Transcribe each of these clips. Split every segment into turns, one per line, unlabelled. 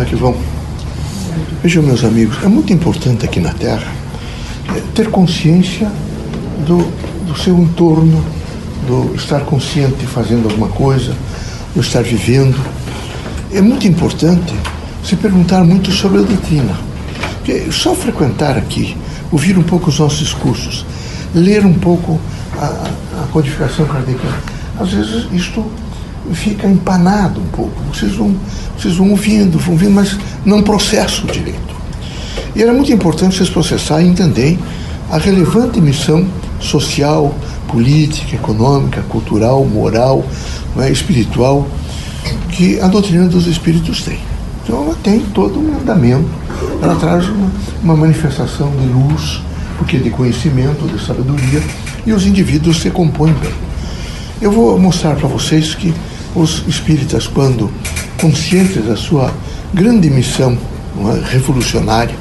Como é que vão? Vejam, meus amigos, é muito importante aqui na Terra é, ter consciência do, do seu entorno, do estar consciente fazendo alguma coisa, do estar vivendo. É muito importante se perguntar muito sobre a doutrina. Porque só frequentar aqui, ouvir um pouco os nossos cursos, ler um pouco a, a codificação kardeciana, às vezes isto fica empanado um pouco. Vocês vão, vocês vão ouvindo, vão ouvindo, mas não processam direito. E era muito importante vocês processarem e entenderem a relevante missão social, política, econômica, cultural, moral, é, espiritual que a doutrina dos espíritos tem. Então ela tem todo um andamento, ela traz uma, uma manifestação de luz, porque de conhecimento, de sabedoria, e os indivíduos se compõem bem. Eu vou mostrar para vocês que os espíritas, quando conscientes da sua grande missão é, revolucionária,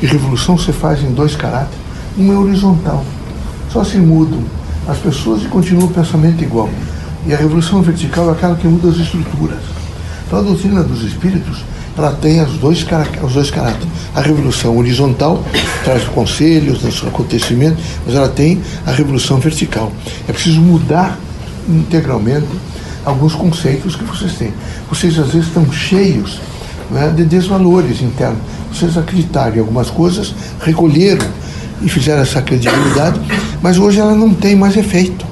e revolução se faz em dois caráteres, um é horizontal, só se mudam as pessoas e continua o pensamento igual. E a revolução vertical é aquela que muda as estruturas. Então a doutrina dos espíritos ela tem os dois, os dois caráteres. A revolução horizontal traz conselhos, traz acontecimentos, mas ela tem a revolução vertical. É preciso mudar integralmente alguns conceitos que vocês têm. Vocês às vezes estão cheios né, de desvalores internos. Vocês acreditaram em algumas coisas, recolheram e fizeram essa credibilidade, mas hoje ela não tem mais efeito.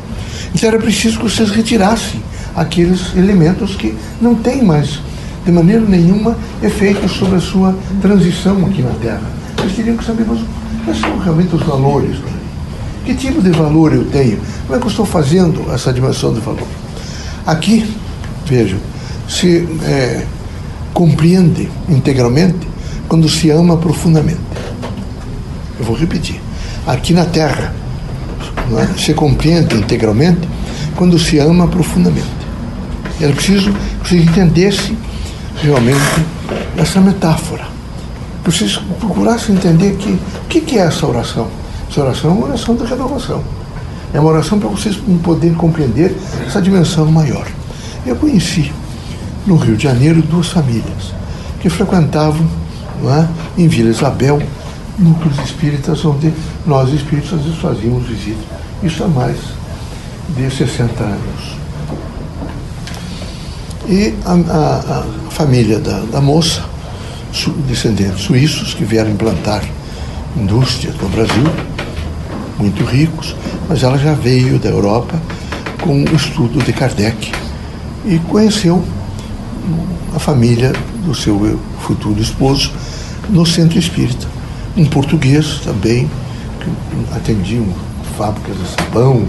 Então era preciso que vocês retirassem aqueles elementos que não têm mais, de maneira nenhuma, efeito sobre a sua transição aqui na Terra. Vocês teriam que saber, mas quais são realmente os valores? Que tipo de valor eu tenho? Como é que eu estou fazendo essa dimensão de valor? Aqui, vejam, se é, compreende integralmente quando se ama profundamente. Eu vou repetir. Aqui na Terra, é? se compreende integralmente quando se ama profundamente. Era preciso que vocês entendessem realmente essa metáfora. Que vocês procurassem entender que o que, que é essa oração. Essa oração é uma oração de renovação. É uma oração para vocês poderem compreender essa dimensão maior. Eu conheci no Rio de Janeiro duas famílias que frequentavam é, em Vila Isabel núcleos espíritas onde nós vezes fazíamos visita. Isso há mais de 60 anos. E a, a, a família da, da moça, su, descendentes suíços, que vieram implantar indústria no Brasil, muito ricos, mas ela já veio da Europa com o estudo de Kardec e conheceu a família do seu futuro esposo no centro espírita um português também, que atendiam fábricas de sabão,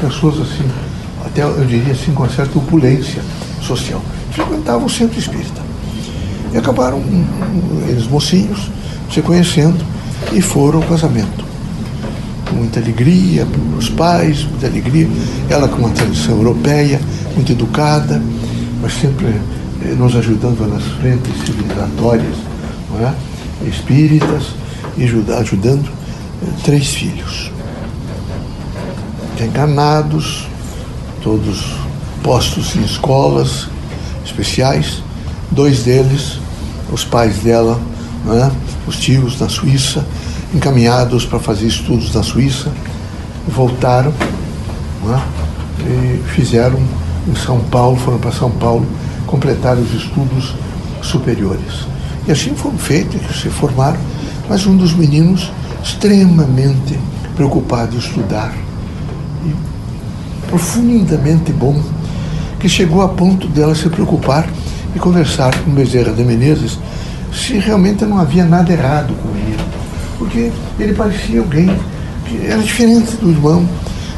pessoas assim, até eu diria assim, com uma certa opulência social. Frequentavam o centro espírita. E acabaram, eles mocinhos, se conhecendo e foram ao casamento. Muita alegria, os pais, muita alegria. Ela com uma tradição europeia, muito educada, mas sempre eh, nos ajudando nas frentes civilizatórias, não é? espíritas e ajudando eh, três filhos. Encarnados, todos postos em escolas especiais, dois deles, os pais dela, né, os tios na Suíça, encaminhados para fazer estudos na Suíça, voltaram né, e fizeram em São Paulo, foram para São Paulo completar os estudos superiores. E assim foram feitos, se formaram, mas um dos meninos extremamente preocupado em estudar. E profundamente bom, que chegou a ponto dela se preocupar e conversar com Bezerra de Menezes se realmente não havia nada errado com ele, porque ele parecia alguém que era diferente do irmão,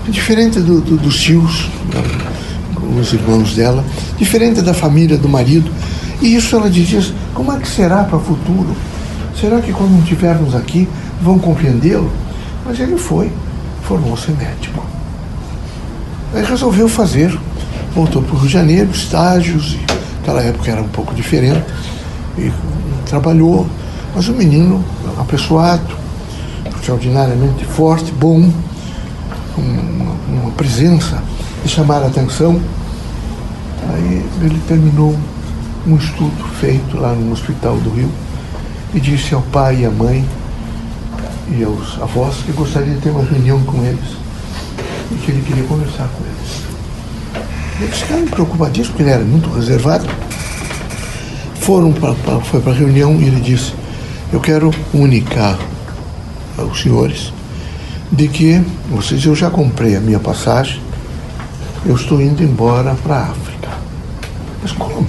diferente do, do, dos tios, os irmãos dela, diferente da família do marido. E isso ela dizia, como é que será para o futuro? Será que quando estivermos aqui vão compreendê-lo? Mas ele foi, formou-se médico. Aí resolveu fazer, voltou para o Rio de Janeiro, estágios, e naquela época era um pouco diferente, e trabalhou, mas o menino, apessoado, extraordinariamente forte, bom, uma, uma presença de chamar a atenção. Aí ele terminou um estudo feito lá no Hospital do Rio e disse ao pai e à mãe e aos avós que gostaria de ter uma reunião com eles e que ele queria conversar com eles. Eles ficaram preocupadíssimos, porque ele era muito reservado. Foram para, foi para a reunião e ele disse, eu quero comunicar aos senhores de que vocês, eu já comprei a minha passagem, eu estou indo embora para a África. Mas como?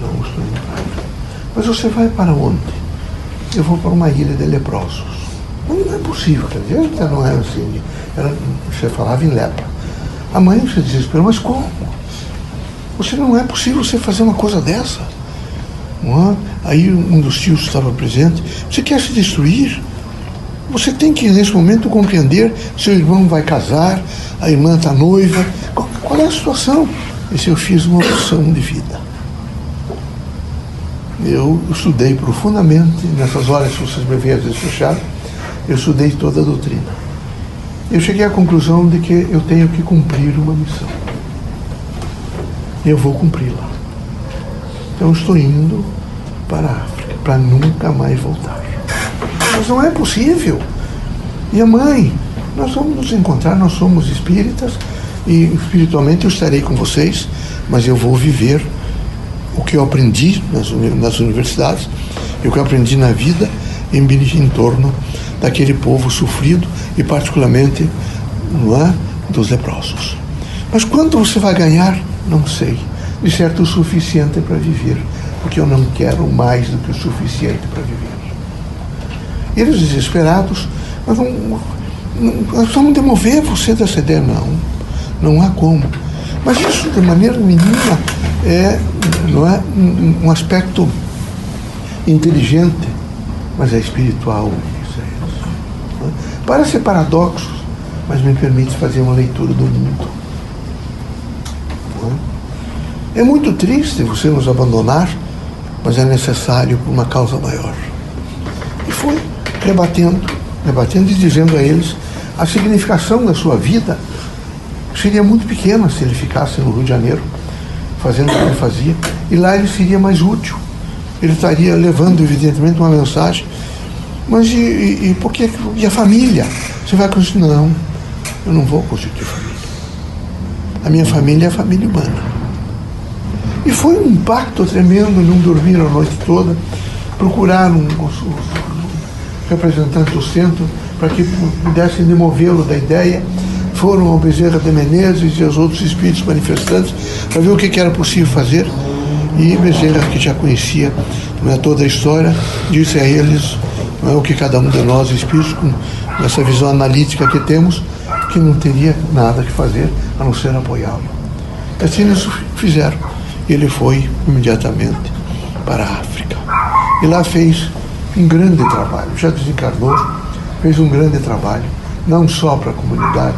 Não estou indo para a África. Mas você vai para onde? Eu vou para uma ilha de leprosos. Não, é possível, quer dizer, não é assim. Ela, você falava em lepra. A mãe se desesperou, mas como? Você não é possível você fazer uma coisa dessa. É? Aí um dos tios estava presente. Você quer se destruir? Você tem que, nesse momento, compreender: seu irmão vai casar, a irmã está noiva. Qual, qual, é a situação? E se eu fiz uma opção de vida. Eu estudei profundamente, nessas horas que vocês me veem às vezes eu estudei toda a doutrina. Eu cheguei à conclusão de que eu tenho que cumprir uma missão. Eu vou cumpri-la. Então estou indo para a África, para nunca mais voltar. Mas não é possível. E a mãe, nós vamos nos encontrar, nós somos espíritas e espiritualmente eu estarei com vocês, mas eu vou viver o que eu aprendi nas, nas universidades e o que eu aprendi na vida em, em torno daquele povo sofrido e particularmente não é, dos leprosos. Mas quanto você vai ganhar? Não sei. De certo o suficiente para viver, porque eu não quero mais do que o suficiente para viver. Eles desesperados, nós, não, nós vamos demover você dessa ideia. Não, não há como. Mas isso, de maneira menina, é, não é um, um aspecto inteligente, mas é espiritual. É. É? Parece paradoxo, mas me permite fazer uma leitura do mundo. É? muito triste você nos abandonar, mas é necessário por uma causa maior. E foi rebatendo, rebatendo e dizendo a eles a significação da sua vida seria muito pequena se ele ficasse no Rio de Janeiro fazendo o que ele fazia, e lá ele seria mais útil. Ele estaria levando, evidentemente, uma mensagem. Mas e, e, e porque, e a família? Você vai constituir? Não, eu não vou constituir família. A minha família é a família humana. E foi um impacto tremendo, não dormir a noite toda, procurar um, representantes do centro para que pudessem demovê-lo da ideia. Foram ao Bezerra de Menezes e aos outros espíritos manifestantes para ver o que, que era possível fazer. E Bezerra, que já conhecia é, toda a história, disse a eles é, o que cada um de nós, espíritos, com essa visão analítica que temos, que não teria nada que fazer a não ser apoiá-lo. Assim eles fizeram. Ele foi imediatamente para a África. E lá fez um grande trabalho. Já desencarnou, fez um grande trabalho, não só para a comunidade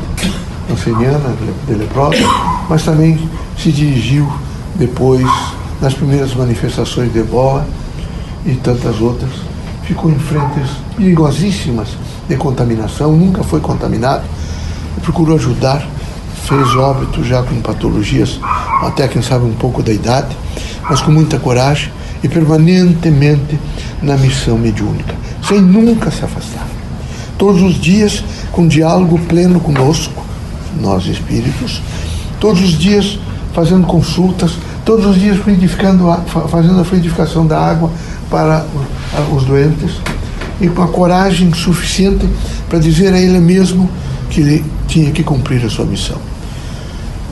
anceniana de leprosa, mas também se dirigiu depois nas primeiras manifestações de ebola e tantas outras. Ficou em frentes perigosíssimas de contaminação, nunca foi contaminado, procurou ajudar, fez óbito já com patologias, até quem sabe um pouco da idade, mas com muita coragem e permanentemente na missão mediúnica, sem nunca se afastar. Todos os dias com diálogo pleno conosco, nós espíritos, todos os dias fazendo consultas, todos os dias fluidificando, fazendo a fluidificação da água para os doentes e com a coragem suficiente para dizer a ele mesmo que ele tinha que cumprir a sua missão.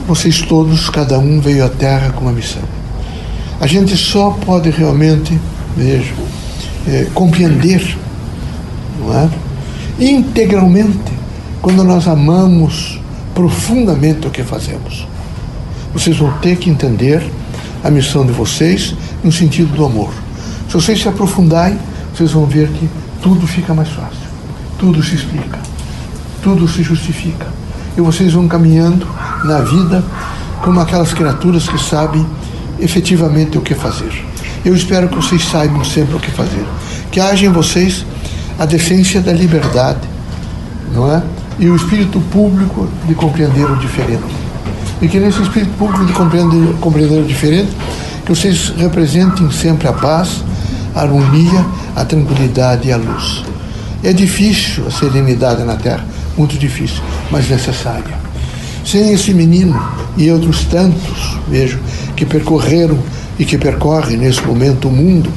Vocês todos, cada um veio à Terra com uma missão. A gente só pode realmente, vejo, é, compreender, não é? integralmente, quando nós amamos profundamente o que fazemos. Vocês vão ter que entender a missão de vocês no sentido do amor. Se vocês se aprofundarem, vocês vão ver que tudo fica mais fácil, tudo se explica, tudo se justifica. E vocês vão caminhando na vida como aquelas criaturas que sabem efetivamente o que fazer. Eu espero que vocês saibam sempre o que fazer. Que haja em vocês a decência da liberdade, não é? E o espírito público de compreender o diferente. E que nesse espírito público de compreender, compreender o diferente, Que vocês representem sempre a paz, a harmonia, a tranquilidade e a luz. É difícil a serenidade na Terra, muito difícil, mas necessária. Sem esse menino e outros tantos, vejo, que percorreram e que percorrem nesse momento o mundo,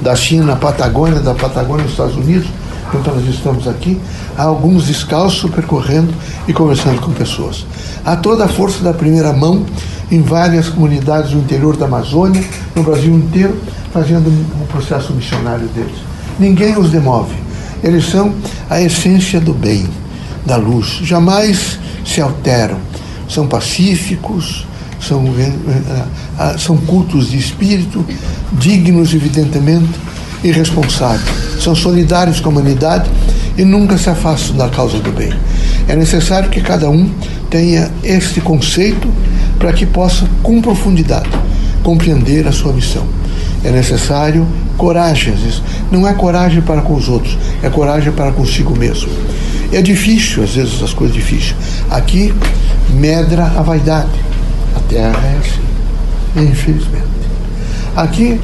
da China à Patagônia, da Patagônia aos Estados Unidos, enquanto nós estamos aqui, há alguns descalços percorrendo e conversando com pessoas. Há toda a força da primeira mão em várias comunidades do interior da Amazônia, no Brasil inteiro, fazendo o um processo missionário deles. Ninguém os demove. Eles são a essência do bem, da luz. Jamais se alteram. São pacíficos, são, eh, eh, são cultos de espírito, dignos, evidentemente, e responsáveis. São solidários com a humanidade e nunca se afastam da causa do bem. É necessário que cada um tenha este conceito para que possa, com profundidade, compreender a sua missão. É necessário coragem, às vezes. Não é coragem para com os outros, é coragem para consigo mesmo. É difícil, às vezes, as coisas difíceis. Aqui medra a vaidade. A terra é assim, infelizmente. Aqui,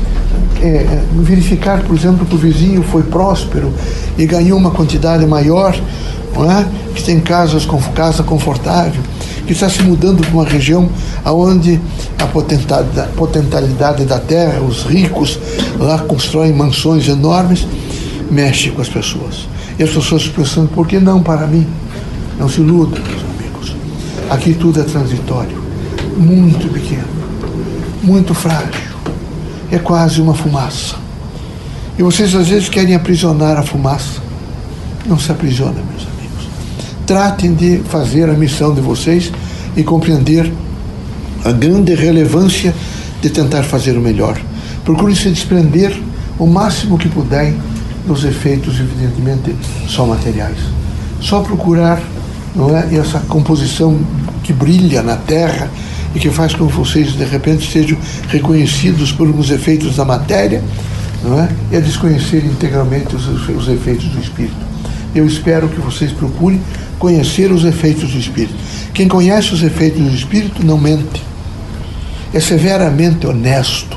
é, é verificar, por exemplo, que o vizinho foi próspero e ganhou uma quantidade maior, não é? que tem casas com casa confortável, que está se mudando para uma região onde a potencialidade da terra, os ricos lá constroem mansões enormes, mexe com as pessoas. E as pessoas pensando, por que não para mim? Não se iludam, meus amigos. Aqui tudo é transitório, muito pequeno, muito frágil. É quase uma fumaça. E vocês às vezes querem aprisionar a fumaça. Não se aprisiona, meus amigos tratem de fazer a missão de vocês e compreender a grande relevância de tentar fazer o melhor. Procurem se desprender o máximo que puderem dos efeitos, evidentemente, só materiais. Só procurar não é, essa composição que brilha na Terra e que faz com que vocês, de repente, sejam reconhecidos por alguns efeitos da matéria, não é? e a desconhecer integralmente os, os efeitos do Espírito. Eu espero que vocês procurem conhecer os efeitos do Espírito. Quem conhece os efeitos do Espírito não mente. É severamente honesto,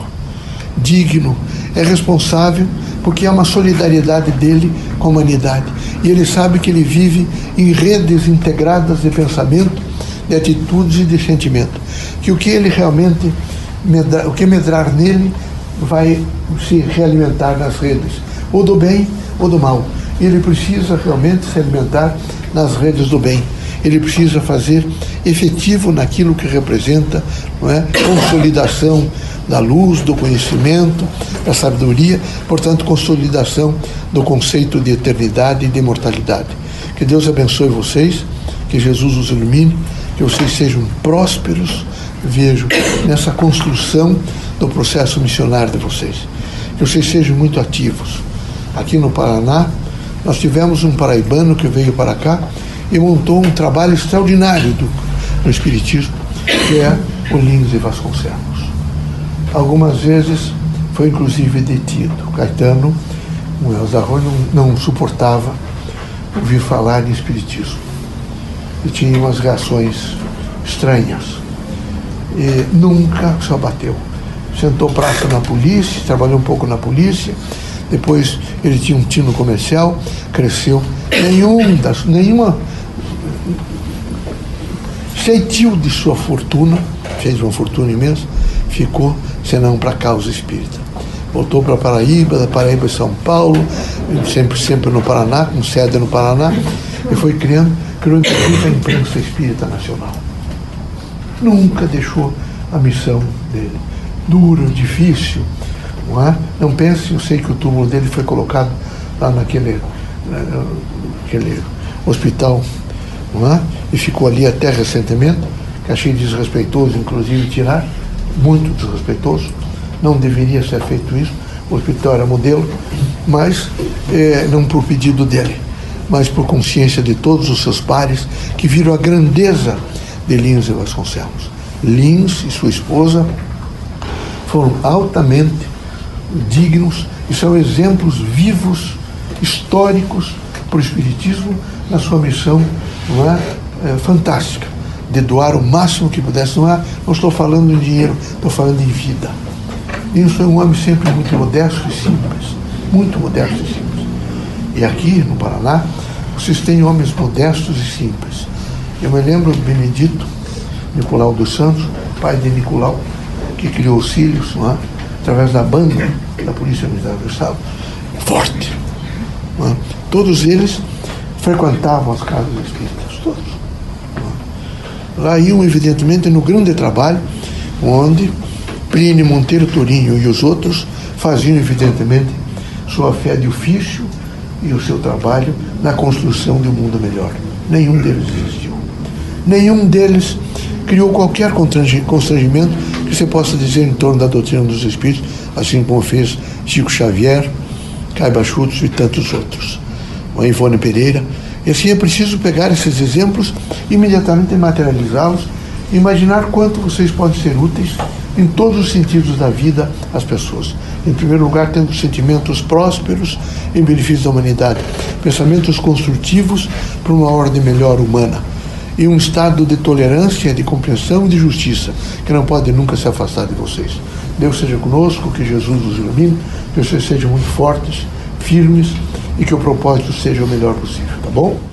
digno, é responsável porque há uma solidariedade dele com a humanidade. E ele sabe que ele vive em redes integradas de pensamento, de atitudes e de sentimento. Que o que ele realmente, medrar, o que medrar nele, vai se realimentar nas redes, ou do bem ou do mal. Ele precisa realmente se alimentar nas redes do bem. Ele precisa fazer efetivo naquilo que representa não é? consolidação da luz, do conhecimento, da sabedoria, portanto, consolidação do conceito de eternidade e de imortalidade. Que Deus abençoe vocês, que Jesus os ilumine, que vocês sejam prósperos, vejo, nessa construção do processo missionário de vocês. Que vocês sejam muito ativos. Aqui no Paraná, nós tivemos um paraibano que veio para cá e montou um trabalho extraordinário do, no Espiritismo, que é o Lins e Vasconcelos. Algumas vezes foi inclusive detido. Caetano, o Elzarro, não, não suportava ouvir falar em Espiritismo. E tinha umas reações estranhas. E nunca se abateu. Sentou praça na polícia, trabalhou um pouco na polícia, depois ele tinha um tino comercial, cresceu. Nenhum das, nenhuma ceitil de sua fortuna, fez uma fortuna imensa, ficou senão para a causa espírita. Voltou para Paraíba, da Paraíba São Paulo, sempre, sempre no Paraná, com sede no Paraná, e foi criando, criou inclusive a imprensa espírita nacional. Nunca deixou a missão dele. Duro, difícil, não, é? não pense, eu sei que o túmulo dele foi colocado lá naquele, naquele hospital não é? e ficou ali até recentemente, que achei desrespeitoso, inclusive, tirar, muito desrespeitoso. Não deveria ser feito isso. O hospital era modelo, mas é, não por pedido dele, mas por consciência de todos os seus pares que viram a grandeza de Lins e Vasconcelos. Lins e sua esposa foram altamente dignos e são exemplos vivos, históricos para o Espiritismo na sua missão é? é fantástica de doar o máximo que pudesse. Não, não estou falando em dinheiro, estou falando em vida. Isso é um homem sempre muito modesto e simples. Muito modesto e simples. E aqui no Paraná, vocês têm homens modestos e simples. Eu me lembro do Benedito Nicolau dos Santos, pai de Nicolau, que criou os filhos é? através da banda da Polícia Militar do Estado. Forte. É? Todos eles frequentavam as casas espíritas, todos. Iam, evidentemente, no grande trabalho, onde Plínio Monteiro Torinho e os outros faziam, evidentemente, sua fé de ofício e o seu trabalho na construção de um mundo melhor. Nenhum deles existiu. Nenhum deles criou qualquer constrangimento que você possa dizer em torno da doutrina dos Espíritos, assim como fez Chico Xavier, Caiba Schultz e tantos outros. A Ivone Pereira. E assim é preciso pegar esses exemplos, imediatamente materializá-los, imaginar quanto vocês podem ser úteis em todos os sentidos da vida às pessoas. Em primeiro lugar, tendo sentimentos prósperos em benefício da humanidade, pensamentos construtivos para uma ordem melhor humana e um estado de tolerância, de compreensão e de justiça que não pode nunca se afastar de vocês. Deus seja conosco, que Jesus nos ilumine, que vocês sejam muito fortes, firmes e que o propósito seja o melhor possível, tá bom?